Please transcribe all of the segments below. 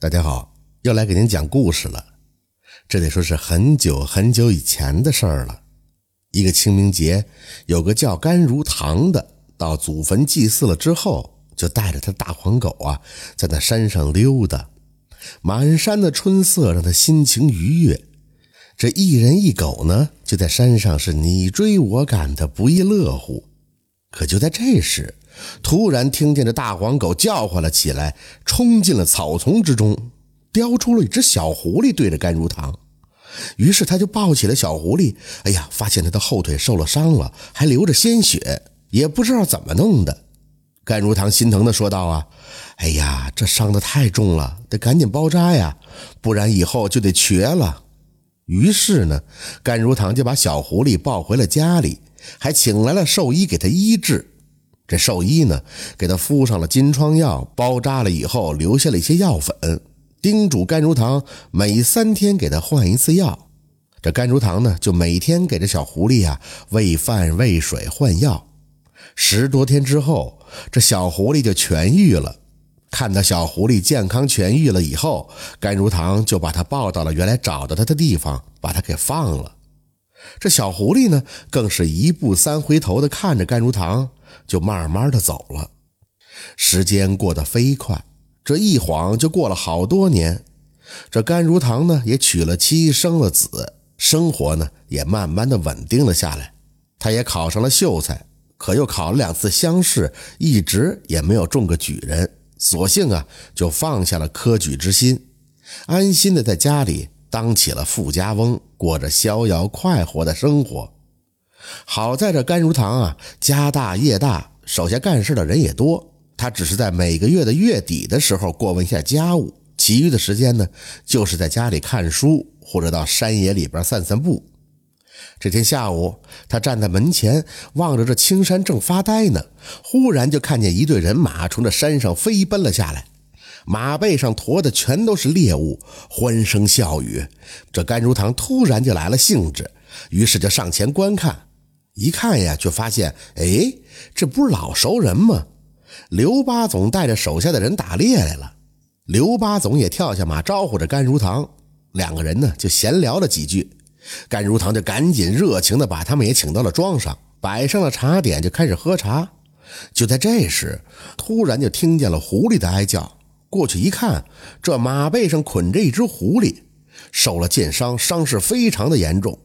大家好，又来给您讲故事了。这得说是很久很久以前的事儿了。一个清明节，有个叫甘如堂的，到祖坟祭祀了之后，就带着他大黄狗啊，在那山上溜达。满山的春色让他心情愉悦。这一人一狗呢，就在山上是你追我赶的，不亦乐乎。可就在这时，突然听见这大黄狗叫唤了起来，冲进了草丛之中，叼出了一只小狐狸，对着甘如堂。于是他就抱起了小狐狸。哎呀，发现他的后腿受了伤了，还流着鲜血，也不知道怎么弄的。甘如堂心疼的说道：“啊，哎呀，这伤的太重了，得赶紧包扎呀，不然以后就得瘸了。”于是呢，甘如堂就把小狐狸抱回了家里，还请来了兽医给他医治。这兽医呢，给他敷上了金疮药，包扎了以后，留下了一些药粉，叮嘱甘如堂每三天给他换一次药。这甘如堂呢，就每天给这小狐狸呀喂饭、喂水、换药。十多天之后，这小狐狸就痊愈了。看到小狐狸健康痊愈了以后，甘如堂就把它抱到了原来找到它的地方，把它给放了。这小狐狸呢，更是一步三回头的看着甘如堂，就慢慢的走了。时间过得飞快，这一晃就过了好多年。这甘如堂呢，也娶了妻，生了子，生活呢也慢慢的稳定了下来。他也考上了秀才，可又考了两次乡试，一直也没有中个举人。索性啊，就放下了科举之心，安心的在家里当起了富家翁，过着逍遥快活的生活。好在这甘如堂啊，家大业大，手下干事的人也多，他只是在每个月的月底的时候过问一下家务，其余的时间呢，就是在家里看书或者到山野里边散散步。这天下午，他站在门前，望着这青山正发呆呢。忽然就看见一队人马从这山上飞奔了下来，马背上驮的全都是猎物，欢声笑语。这甘如堂突然就来了兴致，于是就上前观看。一看呀，就发现，哎，这不是老熟人吗？刘八总带着手下的人打猎来了。刘八总也跳下马，招呼着甘如堂，两个人呢就闲聊了几句。甘如堂就赶紧热情地把他们也请到了庄上，摆上了茶点，就开始喝茶。就在这时，突然就听见了狐狸的哀叫。过去一看，这马背上捆着一只狐狸，受了箭伤，伤势非常的严重。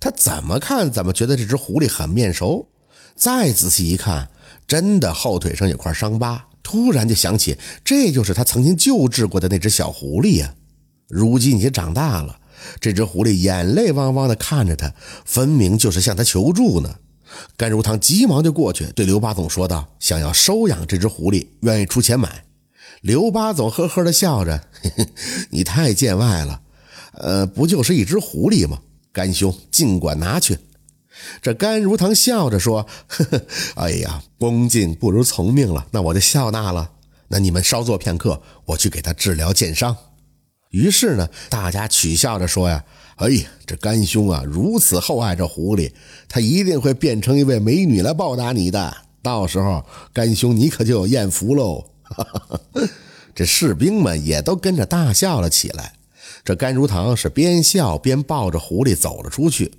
他怎么看怎么觉得这只狐狸很面熟。再仔细一看，真的后腿上有块伤疤。突然就想起，这就是他曾经救治过的那只小狐狸呀。如今已经长大了。这只狐狸眼泪汪汪的看着他，分明就是向他求助呢。甘如堂急忙就过去，对刘八总说道：“想要收养这只狐狸，愿意出钱买。”刘八总呵呵的笑着：“嘿嘿，你太见外了。呃，不就是一只狐狸吗？甘兄尽管拿去。”这甘如堂笑着说：“呵呵，哎呀，恭敬不如从命了，那我就笑纳了。那你们稍坐片刻，我去给他治疗箭伤。”于是呢，大家取笑着说呀：“哎呀，这甘兄啊，如此厚爱这狐狸，他一定会变成一位美女来报答你的。到时候，甘兄你可就有艳福喽！”这士兵们也都跟着大笑了起来。这甘如堂是边笑边抱着狐狸走了出去，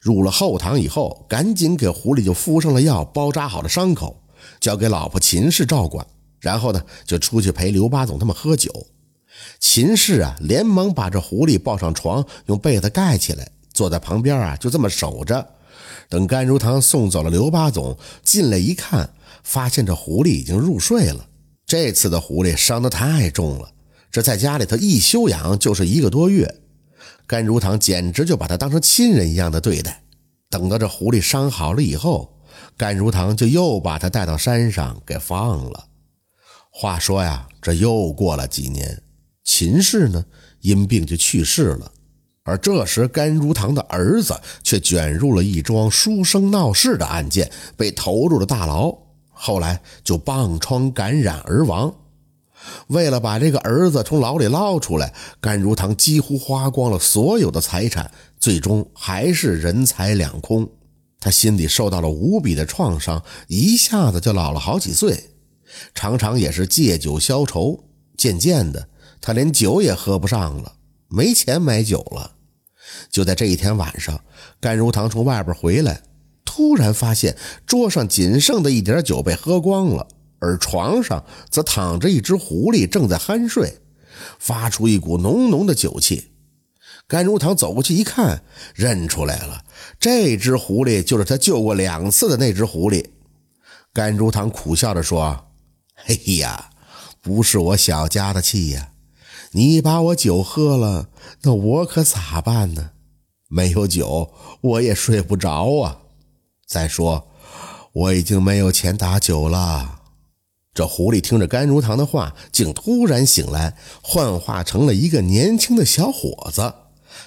入了后堂以后，赶紧给狐狸就敷上了药，包扎好了伤口，交给老婆秦氏照管。然后呢，就出去陪刘八总他们喝酒。秦氏啊，连忙把这狐狸抱上床，用被子盖起来，坐在旁边啊，就这么守着。等甘如堂送走了刘八总，进来一看，发现这狐狸已经入睡了。这次的狐狸伤得太重了，这在家里头一休养就是一个多月。甘如堂简直就把他当成亲人一样的对待。等到这狐狸伤好了以后，甘如堂就又把他带到山上给放了。话说呀，这又过了几年。秦氏呢，因病就去世了，而这时甘如堂的儿子却卷入了一桩书生闹事的案件，被投入了大牢，后来就棒疮感染而亡。为了把这个儿子从牢里捞出来，甘如堂几乎花光了所有的财产，最终还是人财两空。他心里受到了无比的创伤，一下子就老了好几岁，常常也是借酒消愁，渐渐的。他连酒也喝不上了，没钱买酒了。就在这一天晚上，甘如堂从外边回来，突然发现桌上仅剩的一点酒被喝光了，而床上则躺着一只狐狸，正在酣睡，发出一股浓浓的酒气。甘如堂走过去一看，认出来了，这只狐狸就是他救过两次的那只狐狸。甘如堂苦笑着说：“嘿呀，不是我小家的气呀！你把我酒喝了，那我可咋办呢？没有酒，我也睡不着啊。再说，我已经没有钱打酒了。”这狐狸听着甘如堂的话，竟突然醒来，幻化成了一个年轻的小伙子。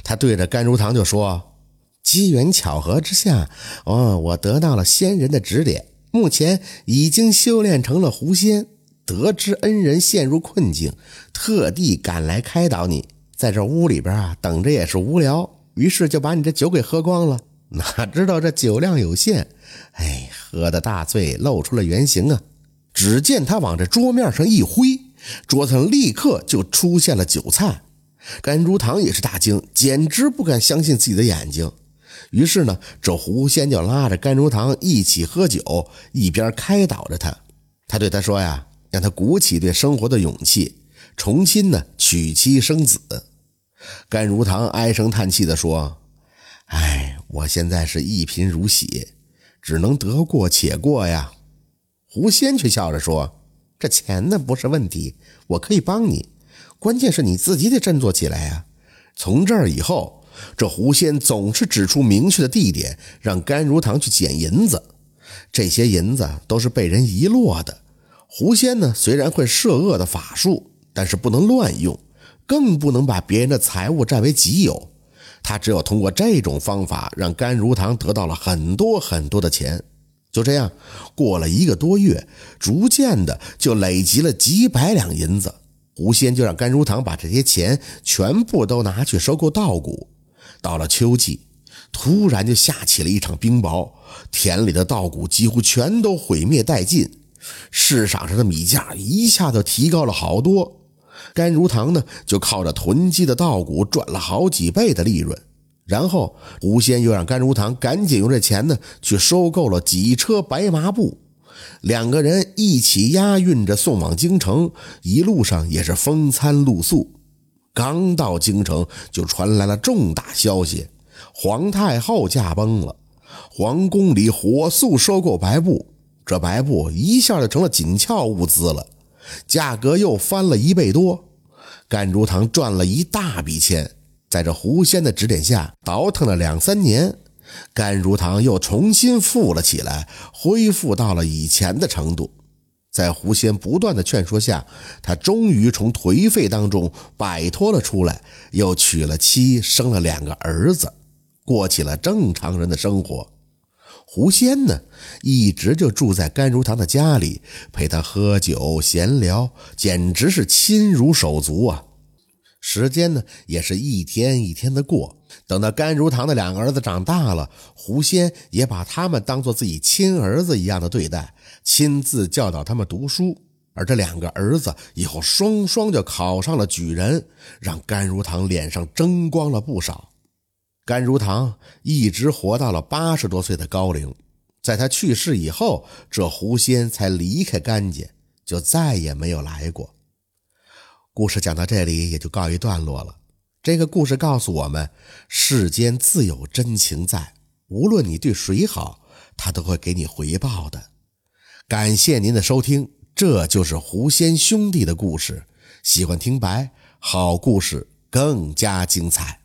他对着甘如堂就说：“机缘巧合之下，哦，我得到了仙人的指点，目前已经修炼成了狐仙。得知恩人陷入困境，特地赶来开导你。在这屋里边啊，等着也是无聊，于是就把你这酒给喝光了。哪知道这酒量有限，哎，喝的大醉，露出了原形啊！只见他往这桌面上一挥，桌上立刻就出现了酒菜。”甘如堂也是大惊，简直不敢相信自己的眼睛。于是呢，这狐仙就拉着甘如堂一起喝酒，一边开导着他。他对他说：“呀，让他鼓起对生活的勇气，重新呢娶妻生子。”甘如堂唉声叹气地说：“哎，我现在是一贫如洗，只能得过且过呀。”狐仙却笑着说：“这钱呢不是问题，我可以帮你。”关键是你自己得振作起来呀！从这儿以后，这狐仙总是指出明确的地点，让甘如堂去捡银子。这些银子都是被人遗落的。狐仙呢，虽然会摄恶的法术，但是不能乱用，更不能把别人的财物占为己有。他只有通过这种方法，让甘如堂得到了很多很多的钱。就这样，过了一个多月，逐渐的就累积了几百两银子。狐仙就让甘如堂把这些钱全部都拿去收购稻谷。到了秋季，突然就下起了一场冰雹，田里的稻谷几乎全都毁灭殆尽。市场上的米价一下子提高了好多。甘如堂呢，就靠着囤积的稻谷赚了好几倍的利润。然后，狐仙又让甘如堂赶紧用这钱呢，去收购了几车白麻布。两个人一起押运着送往京城，一路上也是风餐露宿。刚到京城，就传来了重大消息：皇太后驾崩了。皇宫里火速收购白布，这白布一下就成了紧俏物资了，价格又翻了一倍多。甘如堂赚了一大笔钱，在这狐仙的指点下，倒腾了两三年。甘如堂又重新富了起来，恢复到了以前的程度。在狐仙不断的劝说下，他终于从颓废当中摆脱了出来，又娶了妻，生了两个儿子，过起了正常人的生活。狐仙呢，一直就住在甘如堂的家里，陪他喝酒闲聊，简直是亲如手足啊。时间呢，也是一天一天的过。等到甘如堂的两个儿子长大了，狐仙也把他们当做自己亲儿子一样的对待，亲自教导他们读书。而这两个儿子以后双双就考上了举人，让甘如堂脸上争光了不少。甘如堂一直活到了八十多岁的高龄，在他去世以后，这狐仙才离开甘家，就再也没有来过。故事讲到这里也就告一段落了。这个故事告诉我们，世间自有真情在，无论你对谁好，他都会给你回报的。感谢您的收听，这就是狐仙兄弟的故事。喜欢听白，好故事更加精彩。